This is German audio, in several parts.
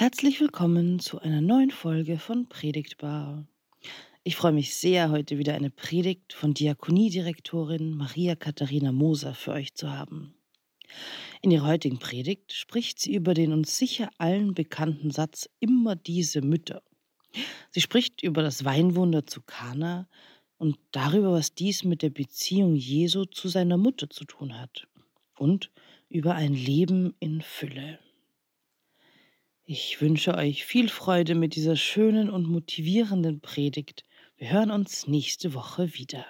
Herzlich willkommen zu einer neuen Folge von Predigtbar. Ich freue mich sehr, heute wieder eine Predigt von Diakoniedirektorin Maria Katharina Moser für euch zu haben. In ihrer heutigen Predigt spricht sie über den uns sicher allen bekannten Satz immer diese Mütter. Sie spricht über das Weinwunder zu Kana und darüber, was dies mit der Beziehung Jesu zu seiner Mutter zu tun hat und über ein Leben in Fülle. Ich wünsche euch viel Freude mit dieser schönen und motivierenden Predigt. Wir hören uns nächste Woche wieder.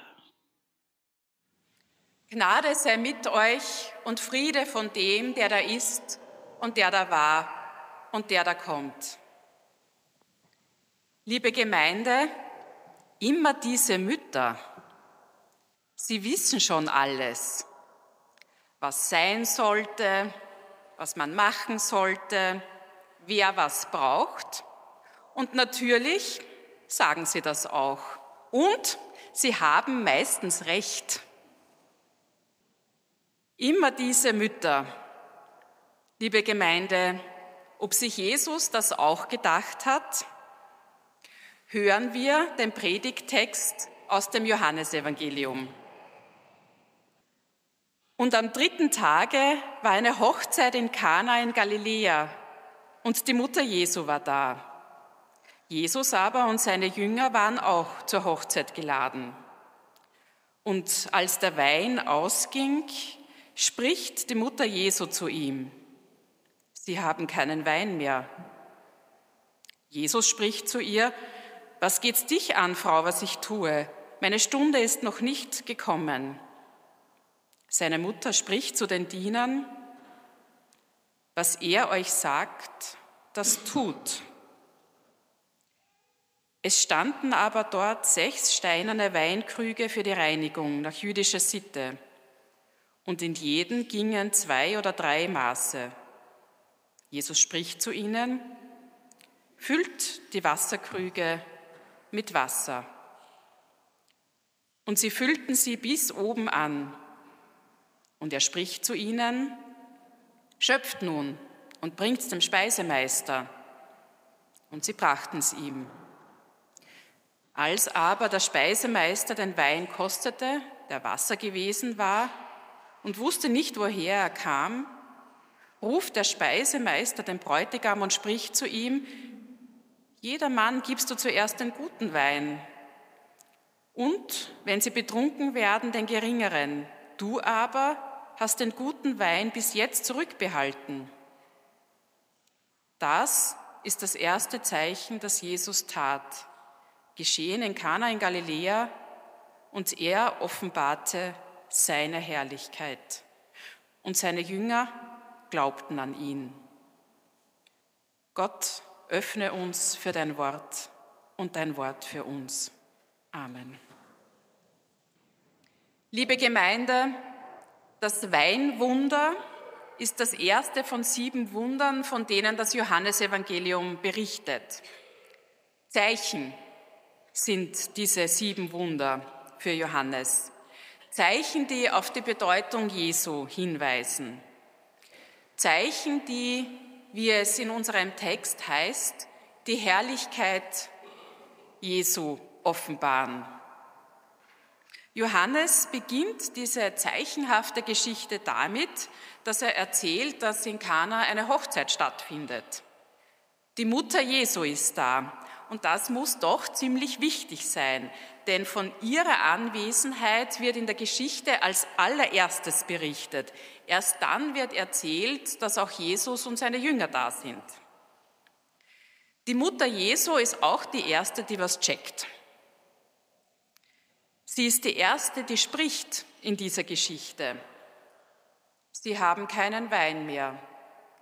Gnade sei mit euch und Friede von dem, der da ist und der da war und der da kommt. Liebe Gemeinde, immer diese Mütter, sie wissen schon alles, was sein sollte, was man machen sollte, wer was braucht. Und natürlich sagen sie das auch. Und sie haben meistens recht. Immer diese Mütter, liebe Gemeinde, ob sich Jesus das auch gedacht hat, hören wir den Predigttext aus dem Johannesevangelium. Und am dritten Tage war eine Hochzeit in Kana in Galiläa und die Mutter Jesu war da. Jesus aber und seine Jünger waren auch zur Hochzeit geladen. Und als der Wein ausging, spricht die Mutter Jesu zu ihm, Sie haben keinen Wein mehr. Jesus spricht zu ihr, Was geht's dich an, Frau, was ich tue? Meine Stunde ist noch nicht gekommen. Seine Mutter spricht zu den Dienern, was er euch sagt, das tut. Es standen aber dort sechs steinerne Weinkrüge für die Reinigung nach jüdischer Sitte, und in jeden gingen zwei oder drei Maße. Jesus spricht zu ihnen, füllt die Wasserkrüge mit Wasser. Und sie füllten sie bis oben an. Und er spricht zu ihnen, Schöpft nun und bringt's dem Speisemeister. Und sie brachten's ihm. Als aber der Speisemeister den Wein kostete, der Wasser gewesen war, und wusste nicht, woher er kam, ruft der Speisemeister den Bräutigam und spricht zu ihm, jeder Mann gibst du zuerst den guten Wein und, wenn sie betrunken werden, den geringeren. Du aber hast den guten Wein bis jetzt zurückbehalten. Das ist das erste Zeichen, das Jesus tat, geschehen in Kana in Galiläa, und er offenbarte seine Herrlichkeit. Und seine Jünger glaubten an ihn. Gott, öffne uns für dein Wort und dein Wort für uns. Amen. Liebe Gemeinde, das Weinwunder ist das erste von sieben Wundern, von denen das Johannesevangelium berichtet. Zeichen sind diese sieben Wunder für Johannes. Zeichen, die auf die Bedeutung Jesu hinweisen. Zeichen, die, wie es in unserem Text heißt, die Herrlichkeit Jesu offenbaren. Johannes beginnt diese zeichenhafte Geschichte damit, dass er erzählt, dass in Kana eine Hochzeit stattfindet. Die Mutter Jesu ist da und das muss doch ziemlich wichtig sein, denn von ihrer Anwesenheit wird in der Geschichte als allererstes berichtet. Erst dann wird erzählt, dass auch Jesus und seine Jünger da sind. Die Mutter Jesu ist auch die erste, die was checkt. Sie ist die erste, die spricht in dieser Geschichte. Sie haben keinen Wein mehr,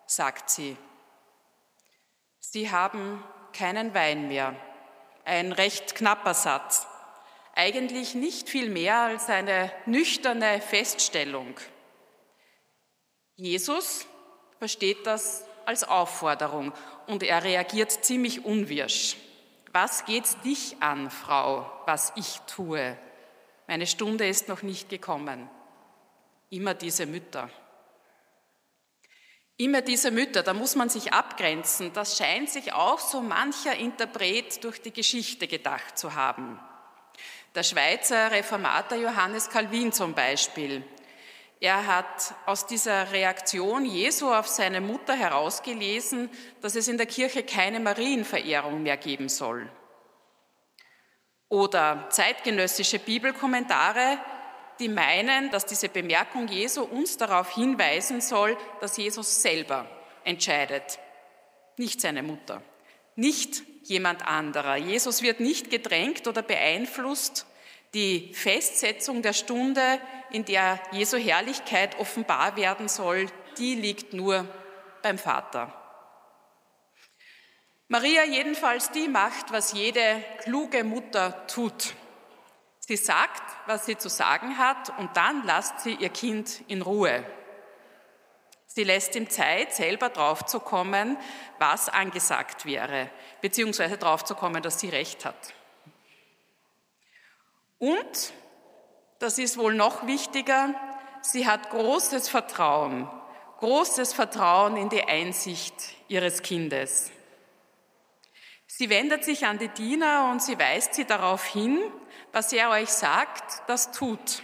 sagt sie. Sie haben keinen Wein mehr. Ein recht knapper Satz. Eigentlich nicht viel mehr als eine nüchterne Feststellung. Jesus versteht das als Aufforderung und er reagiert ziemlich unwirsch. Was geht's dich an, Frau, was ich tue? Meine Stunde ist noch nicht gekommen. Immer diese Mütter. Immer diese Mütter, da muss man sich abgrenzen. Das scheint sich auch so mancher Interpret durch die Geschichte gedacht zu haben. Der Schweizer Reformator Johannes Calvin zum Beispiel. Er hat aus dieser Reaktion Jesu auf seine Mutter herausgelesen, dass es in der Kirche keine Marienverehrung mehr geben soll. Oder zeitgenössische Bibelkommentare die meinen, dass diese Bemerkung Jesu uns darauf hinweisen soll, dass Jesus selber entscheidet, nicht seine Mutter, nicht jemand anderer. Jesus wird nicht gedrängt oder beeinflusst. Die Festsetzung der Stunde, in der Jesu Herrlichkeit offenbar werden soll, die liegt nur beim Vater. Maria jedenfalls, die macht, was jede kluge Mutter tut. Sie sagt, was sie zu sagen hat und dann lasst sie ihr Kind in Ruhe. Sie lässt ihm Zeit, selber draufzukommen, was angesagt wäre, beziehungsweise draufzukommen, dass sie recht hat. Und, das ist wohl noch wichtiger, sie hat großes Vertrauen, großes Vertrauen in die Einsicht ihres Kindes. Sie wendet sich an die Diener und sie weist sie darauf hin, was er euch sagt, das tut.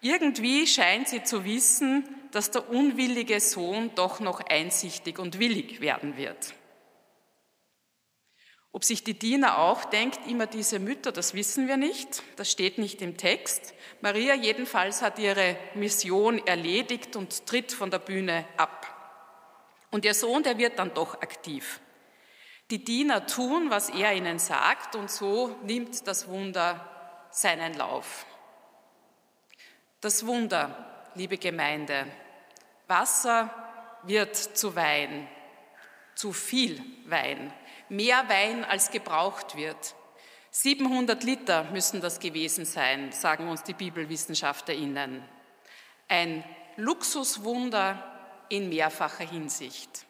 Irgendwie scheint sie zu wissen, dass der unwillige Sohn doch noch einsichtig und willig werden wird. Ob sich die Diener auch denkt, immer diese Mütter, das wissen wir nicht. Das steht nicht im Text. Maria jedenfalls hat ihre Mission erledigt und tritt von der Bühne ab. Und ihr Sohn, der wird dann doch aktiv. Die Diener tun, was er ihnen sagt, und so nimmt das Wunder seinen Lauf. Das Wunder, liebe Gemeinde, Wasser wird zu Wein, zu viel Wein, mehr Wein als gebraucht wird. 700 Liter müssen das gewesen sein, sagen uns die BibelwissenschaftlerInnen. Ein Luxuswunder in mehrfacher Hinsicht.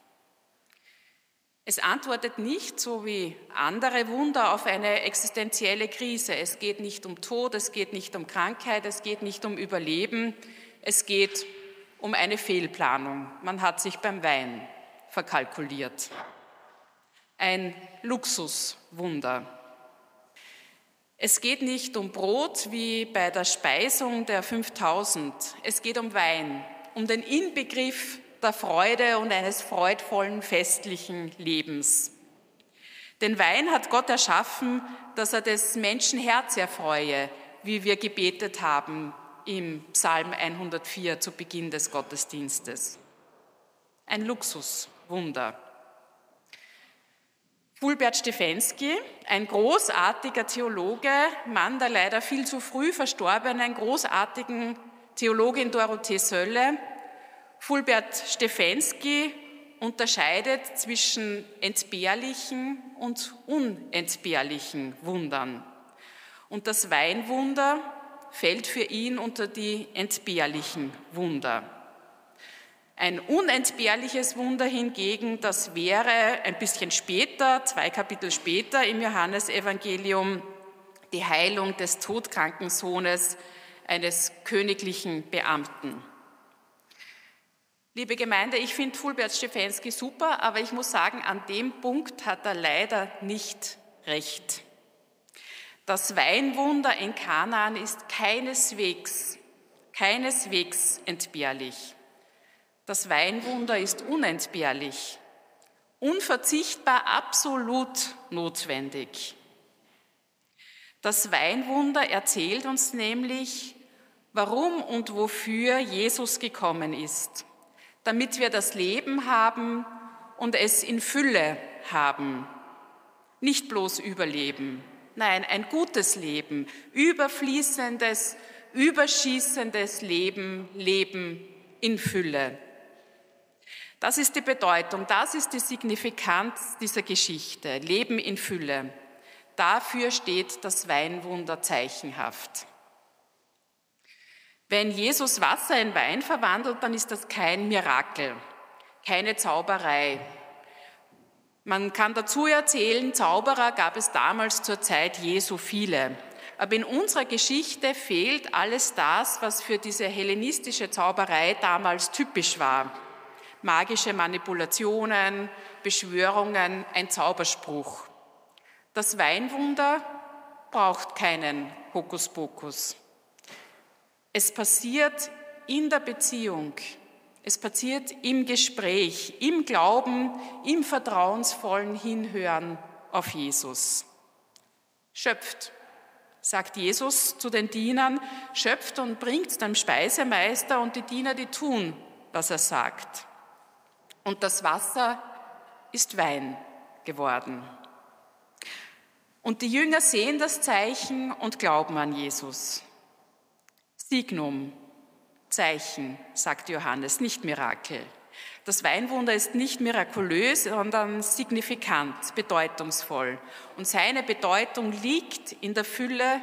Es antwortet nicht, so wie andere Wunder, auf eine existenzielle Krise. Es geht nicht um Tod, es geht nicht um Krankheit, es geht nicht um Überleben, es geht um eine Fehlplanung. Man hat sich beim Wein verkalkuliert. Ein Luxuswunder. Es geht nicht um Brot wie bei der Speisung der 5000. Es geht um Wein, um den Inbegriff der Freude und eines freudvollen, festlichen Lebens. Den Wein hat Gott erschaffen, dass er des Menschen Herz erfreue, wie wir gebetet haben im Psalm 104 zu Beginn des Gottesdienstes. Ein Luxuswunder. Fulbert Stefensky, ein großartiger Theologe, Mann der leider viel zu früh verstorbenen großartigen Theologin Dorothee Sölle, Fulbert Stefensky unterscheidet zwischen entbehrlichen und unentbehrlichen Wundern. Und das Weinwunder fällt für ihn unter die entbehrlichen Wunder. Ein unentbehrliches Wunder hingegen, das wäre ein bisschen später, zwei Kapitel später im Johannesevangelium, die Heilung des todkranken Sohnes eines königlichen Beamten. Liebe Gemeinde, ich finde Fulbert Stefanski super, aber ich muss sagen, an dem Punkt hat er leider nicht recht. Das Weinwunder in Kanaan ist keineswegs, keineswegs entbehrlich. Das Weinwunder ist unentbehrlich, unverzichtbar, absolut notwendig. Das Weinwunder erzählt uns nämlich, warum und wofür Jesus gekommen ist damit wir das Leben haben und es in Fülle haben. Nicht bloß Überleben, nein, ein gutes Leben, überfließendes, überschießendes Leben, Leben in Fülle. Das ist die Bedeutung, das ist die Signifikanz dieser Geschichte, Leben in Fülle. Dafür steht das Weinwunder zeichenhaft. Wenn Jesus Wasser in Wein verwandelt, dann ist das kein Mirakel, keine Zauberei. Man kann dazu erzählen, Zauberer gab es damals zur Zeit Jesu viele. Aber in unserer Geschichte fehlt alles das, was für diese hellenistische Zauberei damals typisch war. magische Manipulationen, Beschwörungen, ein Zauberspruch. Das Weinwunder braucht keinen Hokuspokus. Es passiert in der Beziehung, es passiert im Gespräch, im Glauben, im vertrauensvollen Hinhören auf Jesus. Schöpft, sagt Jesus zu den Dienern, schöpft und bringt dem Speisemeister und die Diener, die tun, was er sagt. Und das Wasser ist Wein geworden. Und die Jünger sehen das Zeichen und glauben an Jesus. Signum, Zeichen, sagt Johannes, nicht Mirakel. Das Weinwunder ist nicht mirakulös, sondern signifikant, bedeutungsvoll. Und seine Bedeutung liegt in der Fülle,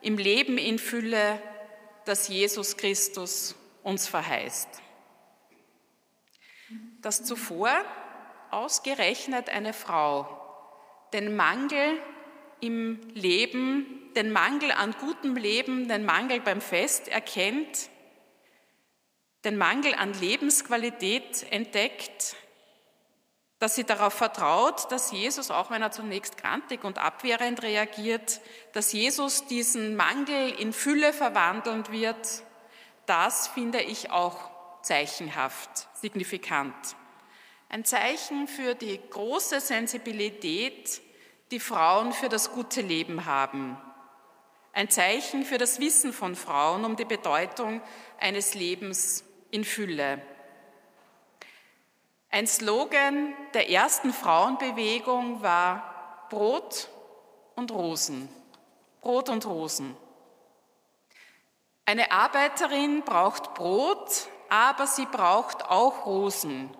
im Leben in Fülle, das Jesus Christus uns verheißt. Dass zuvor ausgerechnet eine Frau den Mangel im Leben, den Mangel an gutem Leben, den Mangel beim Fest erkennt, den Mangel an Lebensqualität entdeckt, dass sie darauf vertraut, dass Jesus, auch wenn er zunächst grantig und abwehrend reagiert, dass Jesus diesen Mangel in Fülle verwandeln wird, das finde ich auch zeichenhaft, signifikant. Ein Zeichen für die große Sensibilität, die Frauen für das gute Leben haben. Ein Zeichen für das Wissen von Frauen um die Bedeutung eines Lebens in Fülle. Ein Slogan der ersten Frauenbewegung war Brot und Rosen. Brot und Rosen. Eine Arbeiterin braucht Brot, aber sie braucht auch Rosen.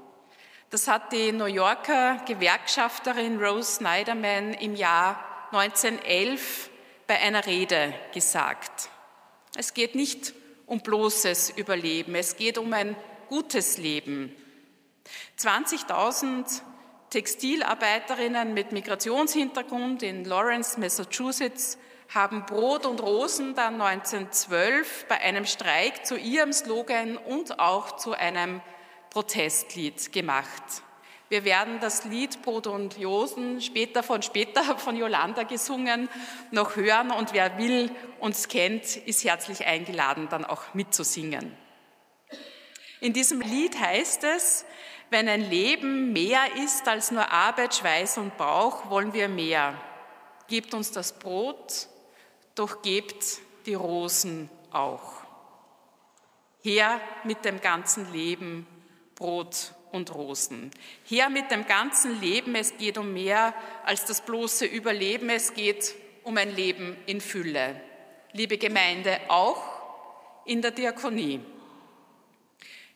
Das hat die New Yorker Gewerkschafterin Rose Snyderman im Jahr 1911 bei einer Rede gesagt. Es geht nicht um bloßes Überleben, es geht um ein gutes Leben. 20.000 Textilarbeiterinnen mit Migrationshintergrund in Lawrence, Massachusetts, haben Brot und Rosen dann 1912 bei einem Streik zu ihrem Slogan und auch zu einem Protestlied gemacht. Wir werden das Lied Brot und Josen später von später von Yolanda gesungen noch hören und wer will uns kennt, ist herzlich eingeladen, dann auch mitzusingen. In diesem Lied heißt es, wenn ein Leben mehr ist als nur Arbeit, Schweiß und Bauch, wollen wir mehr. Gebt uns das Brot, doch gebt die Rosen auch. Her mit dem ganzen Leben, Brot und Rosen. Her mit dem ganzen Leben, es geht um mehr als das bloße Überleben, es geht um ein Leben in Fülle. Liebe Gemeinde, auch in der Diakonie.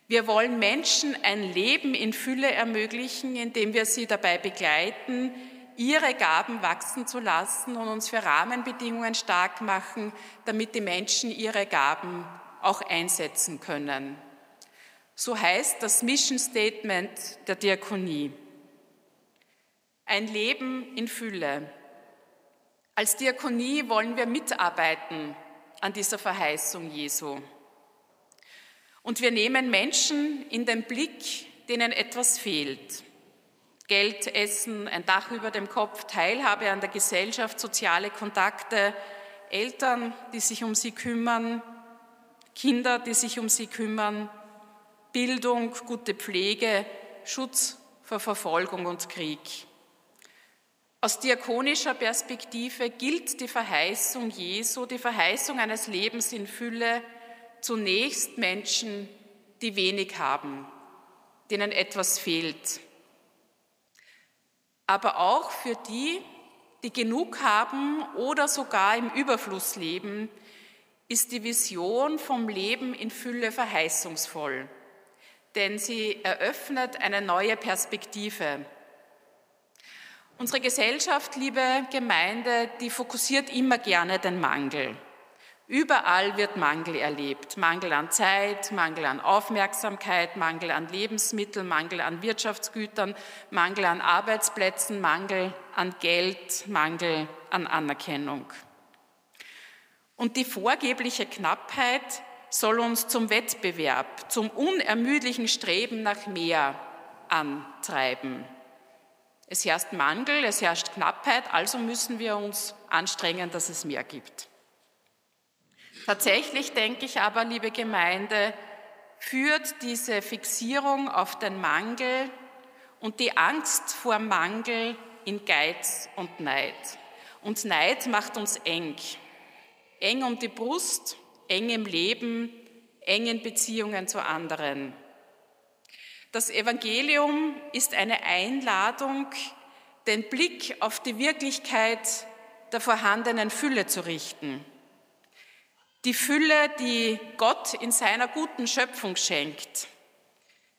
Wir wollen Menschen ein Leben in Fülle ermöglichen, indem wir sie dabei begleiten, ihre Gaben wachsen zu lassen und uns für Rahmenbedingungen stark machen, damit die Menschen ihre Gaben auch einsetzen können. So heißt das Mission Statement der Diakonie. Ein Leben in Fülle. Als Diakonie wollen wir mitarbeiten an dieser Verheißung Jesu. Und wir nehmen Menschen in den Blick, denen etwas fehlt. Geld, Essen, ein Dach über dem Kopf, Teilhabe an der Gesellschaft, soziale Kontakte, Eltern, die sich um sie kümmern, Kinder, die sich um sie kümmern, Bildung, gute Pflege, Schutz vor Verfolgung und Krieg. Aus diakonischer Perspektive gilt die Verheißung Jesu, die Verheißung eines Lebens in Fülle, zunächst Menschen, die wenig haben, denen etwas fehlt. Aber auch für die, die genug haben oder sogar im Überfluss leben, ist die Vision vom Leben in Fülle verheißungsvoll denn sie eröffnet eine neue Perspektive. Unsere Gesellschaft, liebe Gemeinde, die fokussiert immer gerne den Mangel. Überall wird Mangel erlebt. Mangel an Zeit, Mangel an Aufmerksamkeit, Mangel an Lebensmitteln, Mangel an Wirtschaftsgütern, Mangel an Arbeitsplätzen, Mangel an Geld, Mangel an Anerkennung. Und die vorgebliche Knappheit soll uns zum Wettbewerb, zum unermüdlichen Streben nach mehr antreiben. Es herrscht Mangel, es herrscht Knappheit, also müssen wir uns anstrengen, dass es mehr gibt. Tatsächlich denke ich aber, liebe Gemeinde, führt diese Fixierung auf den Mangel und die Angst vor Mangel in Geiz und Neid. Und Neid macht uns eng. Eng um die Brust, eng im Leben, eng in Beziehungen zu anderen. Das Evangelium ist eine Einladung, den Blick auf die Wirklichkeit der vorhandenen Fülle zu richten. Die Fülle, die Gott in seiner guten Schöpfung schenkt.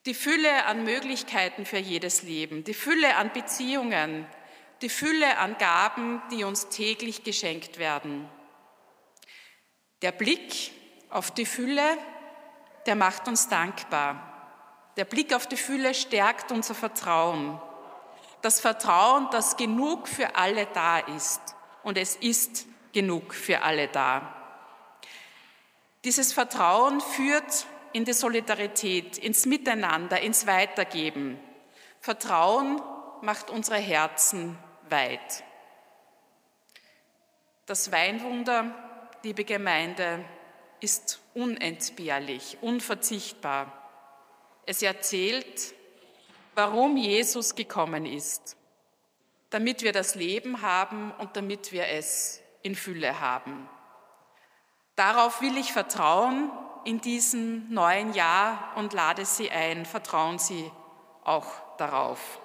Die Fülle an Möglichkeiten für jedes Leben. Die Fülle an Beziehungen. Die Fülle an Gaben, die uns täglich geschenkt werden. Der Blick auf die Fülle, der macht uns dankbar. Der Blick auf die Fülle stärkt unser Vertrauen. Das Vertrauen, dass genug für alle da ist. Und es ist genug für alle da. Dieses Vertrauen führt in die Solidarität, ins Miteinander, ins Weitergeben. Vertrauen macht unsere Herzen weit. Das Weinwunder, liebe Gemeinde, ist unentbehrlich, unverzichtbar. Es erzählt, warum Jesus gekommen ist, damit wir das Leben haben und damit wir es in Fülle haben. Darauf will ich vertrauen in diesem neuen Jahr und lade Sie ein, vertrauen Sie auch darauf.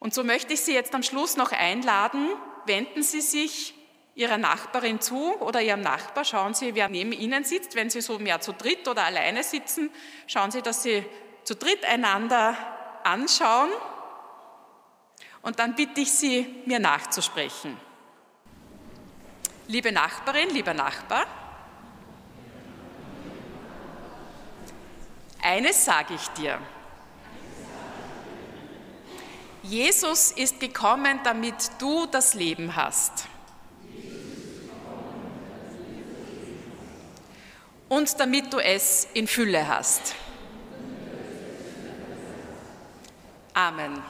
Und so möchte ich Sie jetzt am Schluss noch einladen, wenden Sie sich Ihrer Nachbarin zu oder Ihrem Nachbar, schauen Sie, wer neben Ihnen sitzt. Wenn Sie so mehr zu dritt oder alleine sitzen, schauen Sie, dass Sie zu dritt einander anschauen. Und dann bitte ich Sie, mir nachzusprechen. Liebe Nachbarin, lieber Nachbar, eines sage ich dir. Jesus ist gekommen, damit du das Leben hast. Und damit du es in Fülle hast. Amen.